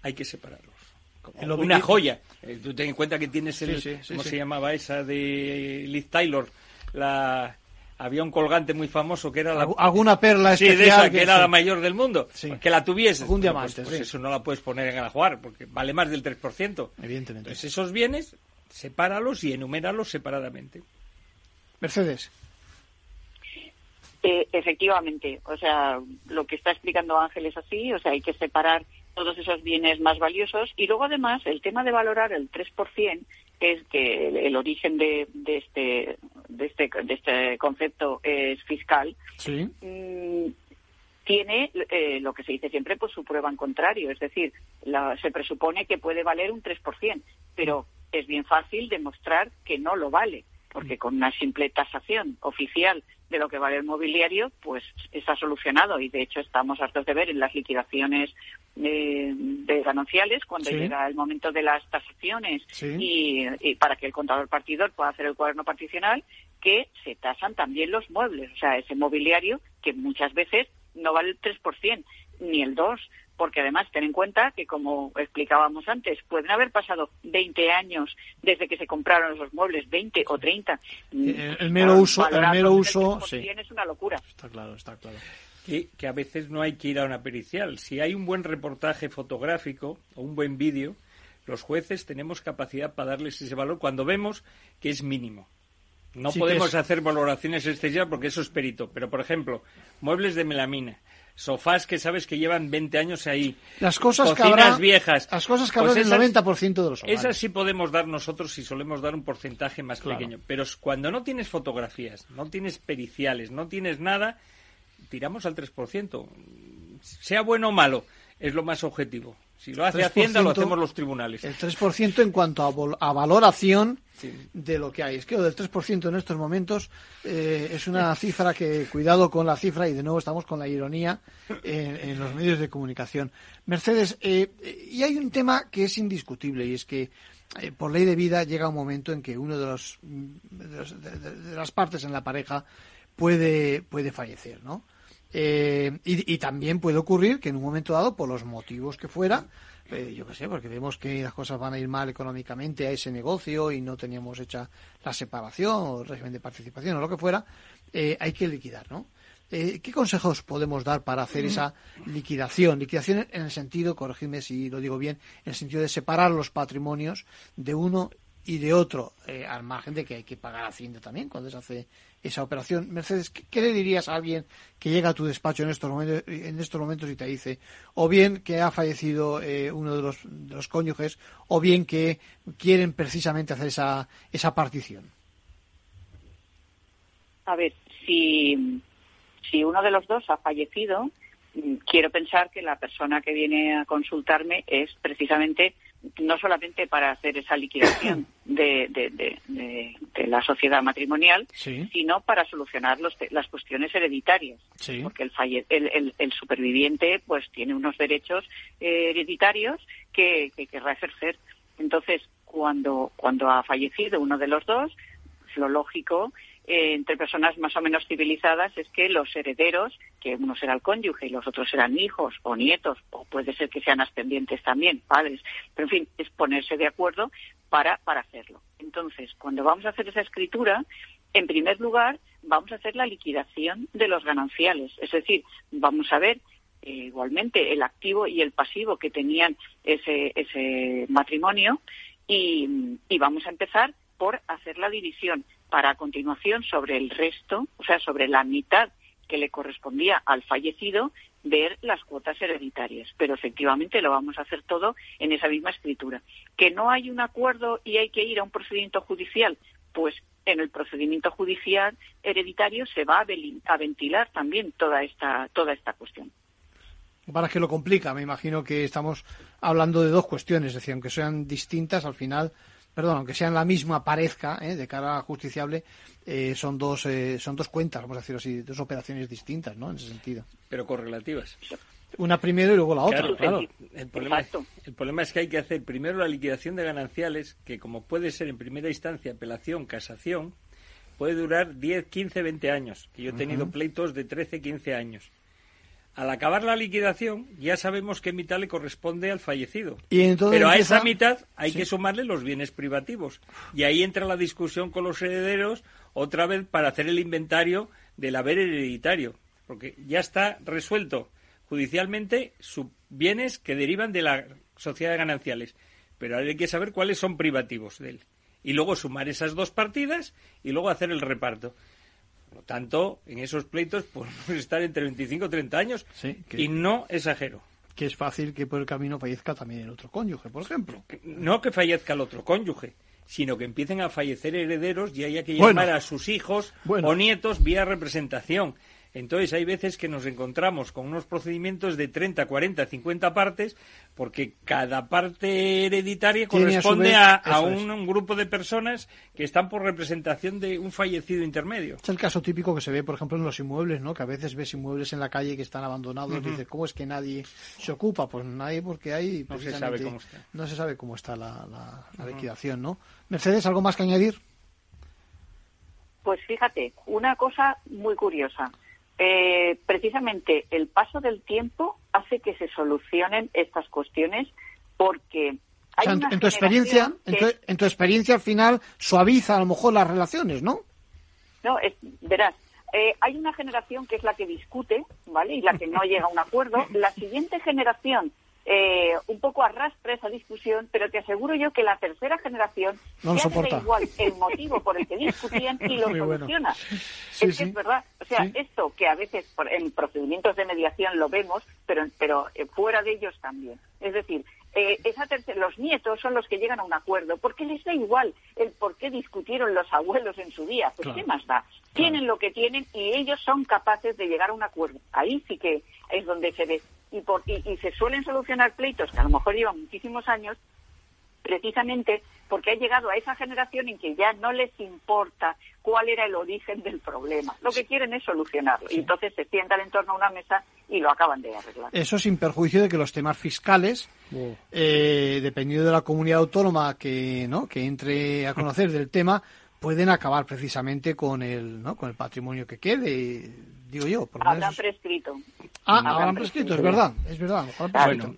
hay que separarlos. Como una joya. Eh, tú ten en cuenta que tienes el, Sí, sí, sí, ¿cómo sí. se llamaba esa de Liz Taylor? La había un colgante muy famoso que era la Algu- alguna perla Sí, de especial esa que, que era sí. la mayor del mundo. Que la tuviese. Pues- diamante, pues, sí. eso no la puedes poner en el ajuar porque vale más del 3%. Evidentemente. Entonces esos bienes sepáralos y enuméralos separadamente. Mercedes. Eh, efectivamente, o sea, lo que está explicando Ángel es así, o sea, hay que separar todos esos bienes más valiosos y luego además el tema de valorar el 3% es que el, el origen de, de este de este de este concepto es fiscal Sí. mm, tiene eh, lo que se dice siempre pues su prueba en contrario es decir la- se presupone que puede valer un 3% pero es bien fácil demostrar que no lo vale porque con una simple tasación oficial de lo que vale el mobiliario, pues está solucionado y de hecho estamos hartos de ver en las liquidaciones eh, de gananciales cuando Sí. llega el momento de las tasaciones Sí. y, y para que el contador partidor pueda hacer el cuaderno particional que se tasan también los muebles, o sea, ese mobiliario que muchas veces no vale el 3% ni el 2%, porque además ten en cuenta que, como explicábamos antes, pueden haber pasado 20 años desde que se compraron esos muebles, 20 o 30. El, el mero uso, el mero uso, 3% sí. es una locura. Está claro, está claro. que, que a veces no hay que ir a una pericial. Si hay un buen reportaje fotográfico o un buen vídeo, los jueces tenemos capacidad para darles ese valor cuando vemos que es mínimo. No Sí, podemos es- hacer valoraciones excesivas porque eso es perito. Pero, por ejemplo, muebles de melamina, sofás que sabes que llevan 20 años ahí, Las cosas que cocinas habrá, viejas. las cosas que Pues habrá esas- 90% de los hogares. esas sí podemos dar nosotros y solemos dar un porcentaje más Claro. pequeño. Pero cuando no tienes fotografías, no tienes periciales, no tienes nada, tiramos al 3%. Sea bueno o malo, es lo más objetivo. Si lo hace 3%, Hacienda, lo hacemos los tribunales. El 3% en cuanto a, valoración de lo que hay. Es que lo del 3% en estos momentos eh, es una cifra que, cuidado con la cifra, y de nuevo estamos con la ironía en, en los medios de comunicación. Mercedes, eh, eh, y hay un tema que es indiscutible, y es que eh, por ley de vida llega un momento en que uno de, los, mm, de, los- de las partes en la pareja puede, puede fallecer, ¿no? Eh, y, también puede ocurrir que en un momento dado, por los motivos que fuera, eh, yo qué sé, porque vemos que las cosas van a ir mal económicamente a ese negocio y no teníamos hecha la separación o el régimen de participación o lo que fuera, eh, hay que liquidar, ¿no? Eh, ¿Qué consejos podemos dar para hacer esa liquidación? Liquidación en el sentido, corregidme si lo digo bien, en el sentido de separar los patrimonios de uno y de otro, al margen de que hay que pagar Hacienda también cuando se hace esa operación. Mercedes, ¿qué, le dirías a alguien que llega a tu despacho en estos momentos, en estos momentos y te dice, o bien que ha fallecido eh, uno de los, de los cónyuges, o bien que quieren precisamente hacer esa, esa partición? A ver, si, si uno de los dos ha fallecido, mm, quiero pensar que la persona que viene a consultarme es precisamente no solamente para hacer esa liquidación de, de, la sociedad matrimonial, sino para solucionar los, las cuestiones hereditarias. Porque el, el, el, superviviente pues tiene unos derechos eh, hereditarios que, que querrá ejercer. Entonces, cuando, cuando ha fallecido uno de los dos, lo lógico eh, entre personas más o menos civilizadas es que los herederos, que uno será el cónyuge y los otros serán hijos o nietos, o puede ser que sean ascendientes también, padres, pero en fin, es ponerse de acuerdo para, para hacerlo. Entonces, cuando vamos a hacer esa escritura, en primer lugar, vamos a hacer la liquidación de los gananciales, es decir, vamos a ver eh, igualmente el activo y el pasivo que tenían ese, ese matrimonio y, y vamos a empezar por hacer la división para a continuación sobre el resto, o sea, sobre la mitad que le correspondía al fallecido, ver las cuotas hereditarias. Pero efectivamente lo vamos a hacer todo en esa misma escritura. Que no hay un acuerdo y hay que ir a un procedimiento judicial, pues en el procedimiento judicial hereditario se va a ventilar también toda esta, toda esta cuestión. Para que lo complica, me imagino que estamos hablando de dos cuestiones, es decir, aunque sean distintas, al final perdón, aunque sean la misma, parezca, ¿eh? de cara a justiciable, eh, son dos eh, son dos cuentas, vamos a decirlo así, dos operaciones distintas, ¿no? En ese sentido. Pero correlativas. Una primero y luego la otra, claro. El, problema, el problema es que hay que hacer primero la liquidación de gananciales, que como puede ser en primera instancia apelación, casación, puede durar 10, 15, 20 años. Y yo he tenido pleitos de 13, 15 años al acabar la liquidación ya sabemos qué mitad le corresponde al fallecido. Pero a esa mitad hay que sumarle los bienes privativos. Y ahí entra la discusión con los herederos otra vez para hacer el inventario del haber hereditario. Porque ya está resuelto judicialmente sus bienes que derivan de la sociedad de gananciales. Pero hay que saber cuáles son privativos de él. Y luego sumar esas dos partidas y luego hacer el reparto. Por lo tanto, en esos pleitos podemos estar entre 25 y 30 años y no exagero. Que es fácil que por el camino fallezca también el otro cónyuge, por ejemplo. No que fallezca el otro cónyuge, sino que empiecen a fallecer herederos y haya que llamar a sus hijos o nietos vía representación. Entonces hay veces que nos encontramos con unos procedimientos de 30, 40, 50 partes, porque cada parte hereditaria corresponde a, un, grupo de personas que están por representación de un fallecido intermedio. Es el caso típico que se ve, por ejemplo, en los inmuebles, ¿no? Que a veces ves inmuebles en la calle que están abandonados y dices, ¿cómo es que nadie se ocupa? Pues nadie porque hay... No se sabe cómo está. No se sabe cómo está la, la liquidación, ¿no? Mercedes, ¿algo más que añadir? Pues fíjate, una cosa muy curiosa. Eh, precisamente el paso del tiempo hace que se solucionen estas cuestiones porque hay en, tu experiencia en, tu, experiencia al final suaviza a lo mejor las relaciones no no verás eh, hay una generación que es la que discute vale y la que no llega a un acuerdo. La siguiente generación eh, un poco arrastra esa discusión, pero te aseguro yo que la tercera generación no ya da igual el motivo por el que discutían y lo soluciona. es que es verdad. O sea, esto que a veces en procedimientos de mediación lo vemos, pero, pero eh, fuera de ellos también. Es decir, eh, esa los nietos son los que llegan a un acuerdo, porque les da igual el por qué discutieron los abuelos en su día. Pues qué más da. Tienen lo que tienen y ellos son capaces de llegar a un acuerdo. Ahí sí que es donde se ve y, por, y, se suelen solucionar pleitos que a lo mejor llevan muchísimos años precisamente porque ha llegado a esa generación en que ya no les importa cuál era el origen del problema. Lo que quieren es solucionarlo. Y entonces se sientan en torno a una mesa y lo acaban de arreglar. Eso sin perjuicio de que los temas fiscales, eh, dependiendo de la comunidad autónoma que, ¿no? que entre a conocer del tema, pueden acabar precisamente con el, ¿no? con el patrimonio que quede, digo yo. Por habrán prescrito. Ah, habrán prescrito, es verdad, es verdad. Bueno,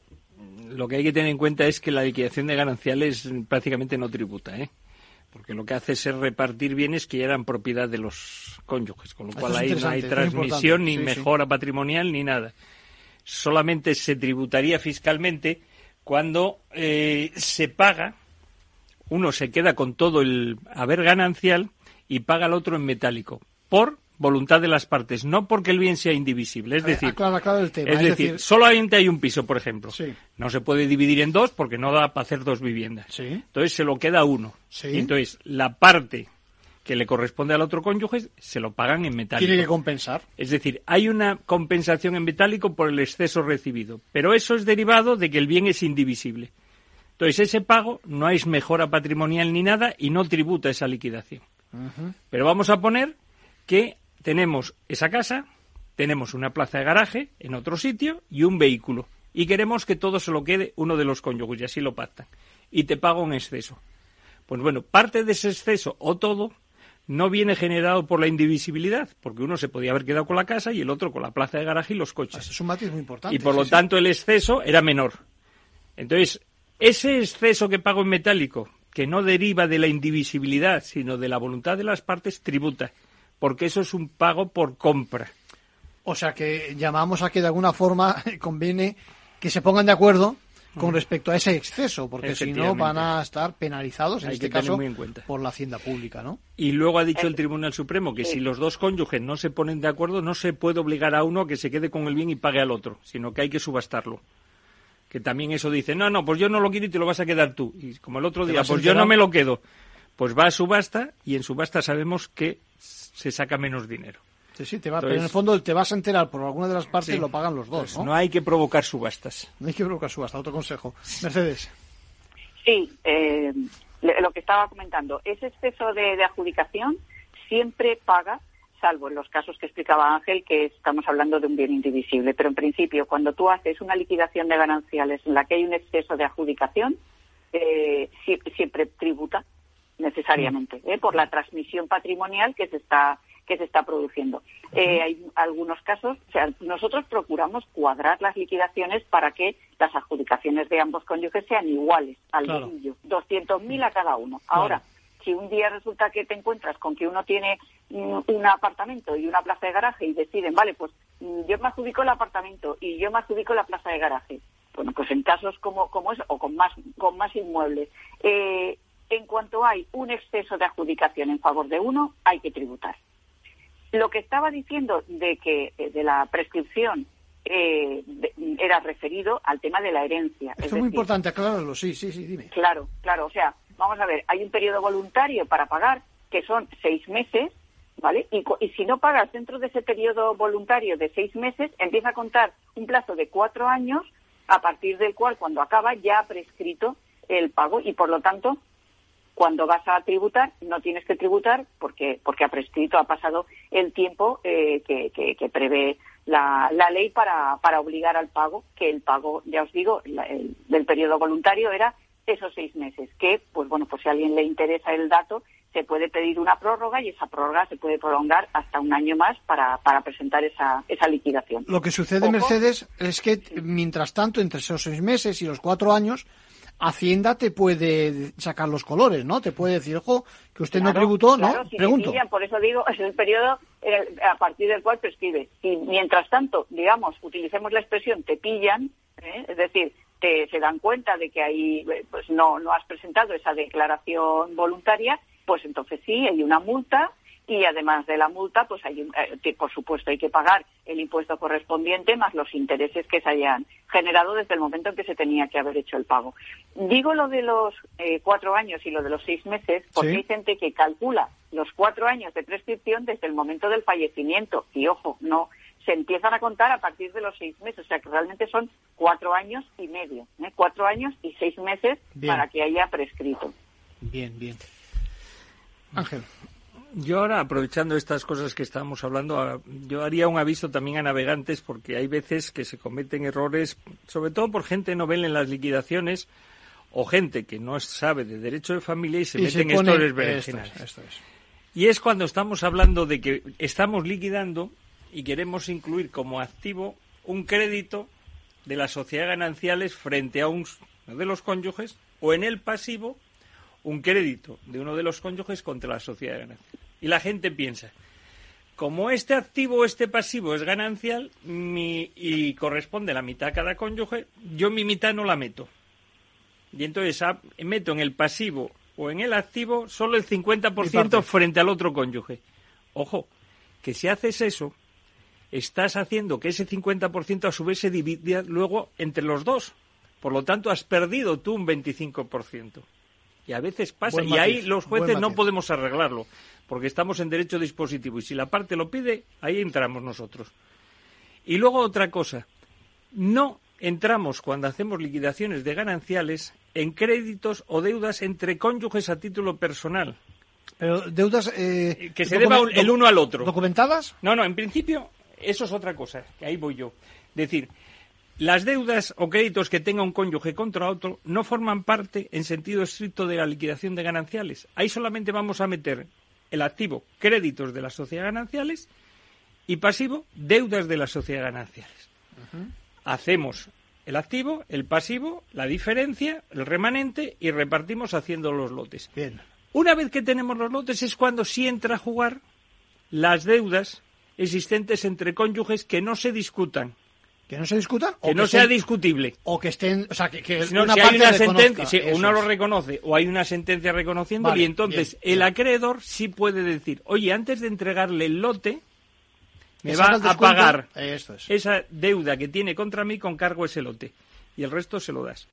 lo que hay que tener en cuenta es que la liquidación de gananciales prácticamente no tributa, ¿eh? porque lo que hace es repartir bienes que ya eran propiedad de los cónyuges, con lo cual ahí no hay transmisión, ni sí. mejora patrimonial, ni nada. Solamente se tributaría fiscalmente cuando eh, se paga, uno se queda con todo el haber ganancial y paga al otro en metálico, por voluntad de las partes, no porque el bien sea indivisible. Es decir, aclara, aclara el tema. es, decir, solamente hay un piso, por ejemplo. Sí. No se puede dividir en dos porque no da para hacer dos viviendas. Sí. Entonces se lo queda uno. Sí. Y entonces la parte que le corresponde al otro cónyuge se lo pagan en metálico. tiene que compensar. Es decir, hay una compensación en metálico por el exceso recibido, pero eso es derivado de que el bien es indivisible. Entonces ese pago no es mejora patrimonial ni nada y no tributa esa liquidación. Pero vamos a poner que tenemos esa casa, tenemos una plaza de garaje en otro sitio y un vehículo. Y queremos que todo se lo quede uno de los cónyuges y así lo pactan. Y te pago un exceso. Pues bueno, parte de ese exceso o todo no viene generado por la indivisibilidad, porque uno se podía haber quedado con la casa y el otro con la plaza de garaje y los coches. Es un matiz muy importante. Y por lo sí. tanto el exceso era menor. Entonces, ese exceso que pago en metálico, que no deriva de la indivisibilidad, sino de la voluntad de las partes, tributa, porque eso es un pago por compra. O sea que llamamos a que de alguna forma conviene que se pongan de acuerdo con respecto a ese exceso, porque si no van a estar penalizados, en Hay este caso, muy en cuenta. por la Hacienda Pública, ¿no? Y luego ha dicho el Tribunal Supremo que si los dos cónyuges no se ponen de acuerdo, no se puede obligar a uno a que se quede con el bien y pague al otro, sino que hay que subastarlo. Que también eso dice, no, no, pues yo no lo quiero y te lo vas a quedar tú. Y como el otro día, pues yo no me lo quedo. Pues va a subasta y en subasta sabemos que se saca menos dinero. Sí, sí, te va, Entonces- pero en el fondo te vas a enterar por alguna de las partes Sí. y lo pagan los dos, Pues ¿no? no hay que provocar subastas. No hay que provocar subasta, otro consejo. Mercedes. Sí, eh, le- lo que estaba comentando, ese exceso de, de adjudicación siempre paga, salvo en los casos que explicaba Ángel, que estamos hablando de un bien indivisible. Pero en principio, cuando tú haces una liquidación de gananciales en la que hay un exceso de adjudicación, eh, sie- siempre tributa necesariamente ¿eh? por la transmisión patrimonial que se está que se está produciendo. Eh, hay algunos casos, o sea, nosotros procuramos cuadrar las liquidaciones para que las adjudicaciones de ambos cónyuges sean iguales al Claro. dedillo, 200.000 a cada uno. Ahora, si un día resulta que te encuentras con que uno tiene mm, un apartamento y una plaza de garaje y deciden, vale, pues mm, yo me adjudico el apartamento y yo me adjudico la plaza de garaje. Bueno, pues en casos como, como eso, o con más, con más inmuebles, eh, en cuanto hay un exceso de adjudicación en favor de uno, hay que tributar. Lo que estaba diciendo de que eh, de la prescripción eh, de- era referido al tema de la herencia. Esto Es es muy decir, importante, aclararlo, sí, sí, sí, dime. Claro, claro. O sea, vamos a ver, hay un periodo voluntario para pagar que son seis meses, ¿vale? Y, si no pagas dentro de ese periodo voluntario de seis meses, empieza a contar un plazo de cuatro años, a partir del cual, cuando acaba, ya ha prescrito el pago y, por lo tanto, cuando vas a tributar, no tienes que tributar porque, porque ha prescrito, ha pasado el tiempo eh, que, que- que prevé la, ley para, para obligar al pago, que el pago, ya os digo, la- el- del periodo voluntario era esos seis meses, que, pues bueno, pues si a alguien le interesa el dato, se puede pedir una prórroga y esa prórroga se puede prolongar hasta un año más para, para presentar esa, esa liquidación. Lo que sucede, Ojo. Mercedes, es que mientras tanto, entre esos seis meses y los cuatro años, Hacienda te puede sacar los colores, ¿no? Te puede decir, ojo, que usted no Claro, tributó, claro, ¿no? si te Pregunto. pillan, por eso digo, es el periodo eh, a partir del cual prescribe. Si mientras tanto, digamos, utilicemos la expresión te pillan, ¿eh? es decir, te, se dan cuenta de que ahí eh, pues no, no has presentado esa declaración voluntaria, pues entonces sí, hay una multa y además de la multa, pues hay, un- eh, que, por supuesto, hay que pagar el impuesto correspondiente más los intereses que se hayan generado desde el momento en que se tenía que haber hecho el pago. Digo lo de los eh, cuatro años y lo de los seis meses porque Sí. hay gente que calcula los cuatro años de prescripción desde el momento del fallecimiento y ojo, no se empiezan a contar a partir de los seis meses, o sea que realmente son cuatro años y medio, ¿eh? cuatro años y seis meses Bien. para que haya prescrito. Bien, bien. Ángel. Yo ahora, aprovechando estas cosas que estábamos hablando, ah, yo haría un aviso también a navegantes porque hay veces que se cometen errores, sobre todo por gente novel en las liquidaciones o gente que no sabe de derecho de familia y se Y mete se en pone- estos esto berenjenales. es, esto es. Y es cuando estamos hablando de que estamos liquidando y queremos incluir como activo un crédito de las sociedades gananciales frente a un de los cónyuges o en el pasivo un crédito de uno de los cónyuges contra la sociedad de ganancia. Y la gente piensa, como este activo o este pasivo es ganancial mi, y corresponde la mitad a cada cónyuge, yo mi mitad no la meto. Y entonces ah, meto en el pasivo o en el activo solo el 50% frente al otro cónyuge. Ojo, que si haces eso, estás haciendo que ese 50% a su vez se divida luego entre los dos. Por lo tanto, has perdido tú un 25%. Y a veces pasa, y ahí los jueces no podemos arreglarlo, porque estamos en derecho dispositivo. Y si la parte lo pide, ahí entramos nosotros. Y luego otra cosa, no entramos cuando hacemos liquidaciones de gananciales en créditos o deudas entre cónyuges a título personal. Pero deudas eh, que se deba el uno al otro. ¿Documentadas? No, no, en principio eso es otra cosa, que ahí voy yo. Decir, las deudas o créditos que tenga un cónyuge contra otro no forman parte en sentido estricto de la liquidación de gananciales. Ahí solamente vamos a meter el activo, créditos de la sociedad gananciales y pasivo, deudas de la sociedad gananciales. Hacemos el activo, el pasivo, la diferencia, el remanente y repartimos haciendo los lotes. Bien. Una vez que tenemos los lotes es cuando sí entra a jugar las deudas existentes entre cónyuges que no se discutan. ¿Que no se discutan? Que, no sea discutible. O que estén. O sea, que, si una hay una sentencia, si uno lo reconoce o hay una sentencia reconociendo, y entonces el acreedor sí puede decir, oye, antes de entregarle el lote, me va a pagar esa deuda que tiene contra mí con cargo ese lote. Y el resto se lo das.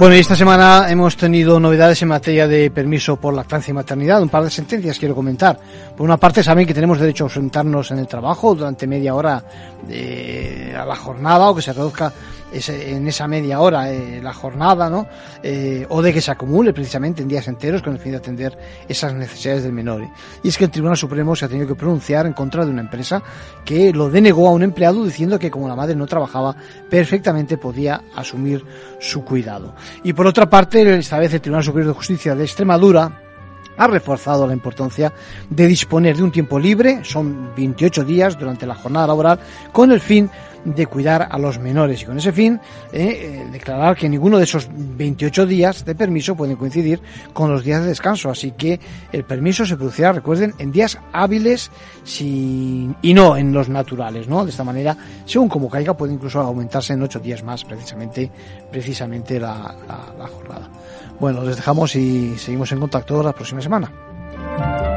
Bueno, y esta semana hemos tenido novedades en materia de permiso por lactancia y maternidad. Un par de sentencias quiero comentar. Por una parte, saben que tenemos derecho a ausentarnos en el trabajo durante media hora eh, a la jornada o que se reduzca en esa media hora eh, la jornada, ¿no? Eh, o de que se acumule precisamente en días enteros con el fin de atender esas necesidades del menor. Y es que el Tribunal Supremo se ha tenido que pronunciar en contra de una empresa que lo denegó a un empleado diciendo que como la madre no trabajaba, perfectamente podía asumir su cuidado. Y por otra parte, esta vez el Tribunal Superior de Justicia de Extremadura ha reforzado la importancia de disponer de un tiempo libre, son 28 días durante la jornada laboral, con el fin de cuidar a los menores y con ese fin eh, eh, declarar que ninguno de esos 28 días de permiso pueden coincidir con los días de descanso. Así que el permiso se producirá, recuerden, en días hábiles y no en los naturales. ¿no? De esta manera, según como caiga, puede incluso aumentarse en 8 días más precisamente, precisamente la, la jornada. Bueno, les dejamos y seguimos en contacto la próxima semana.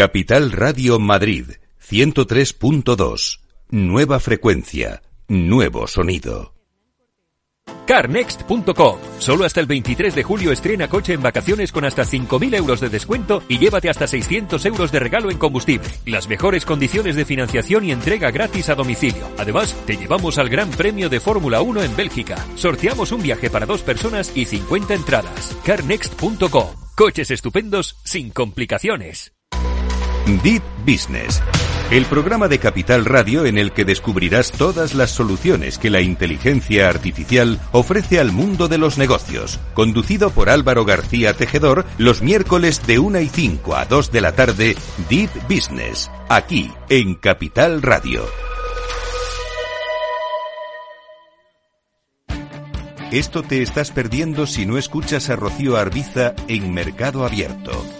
Capital Radio Madrid 103.2. Nueva frecuencia, nuevo sonido. Carnext.com. Solo hasta el 23 de julio estrena coche en vacaciones con hasta 5.000 euros de descuento y llévate hasta 600 euros de regalo en combustible. Las mejores condiciones de financiación y entrega gratis a domicilio. Además, te llevamos al Gran Premio de Fórmula 1 en Bélgica. Sorteamos un viaje para dos personas y 50 entradas. Carnext.com. Coches estupendos sin complicaciones. Deep Business, el programa de Capital Radio en el que descubrirás todas las soluciones que la inteligencia artificial ofrece al mundo de los negocios, conducido por Álvaro García Tejedor los miércoles de 1 y 5 a 2 de la tarde, Deep Business, aquí en Capital Radio. Esto te estás perdiendo si no escuchas a Rocío Arbiza en Mercado Abierto.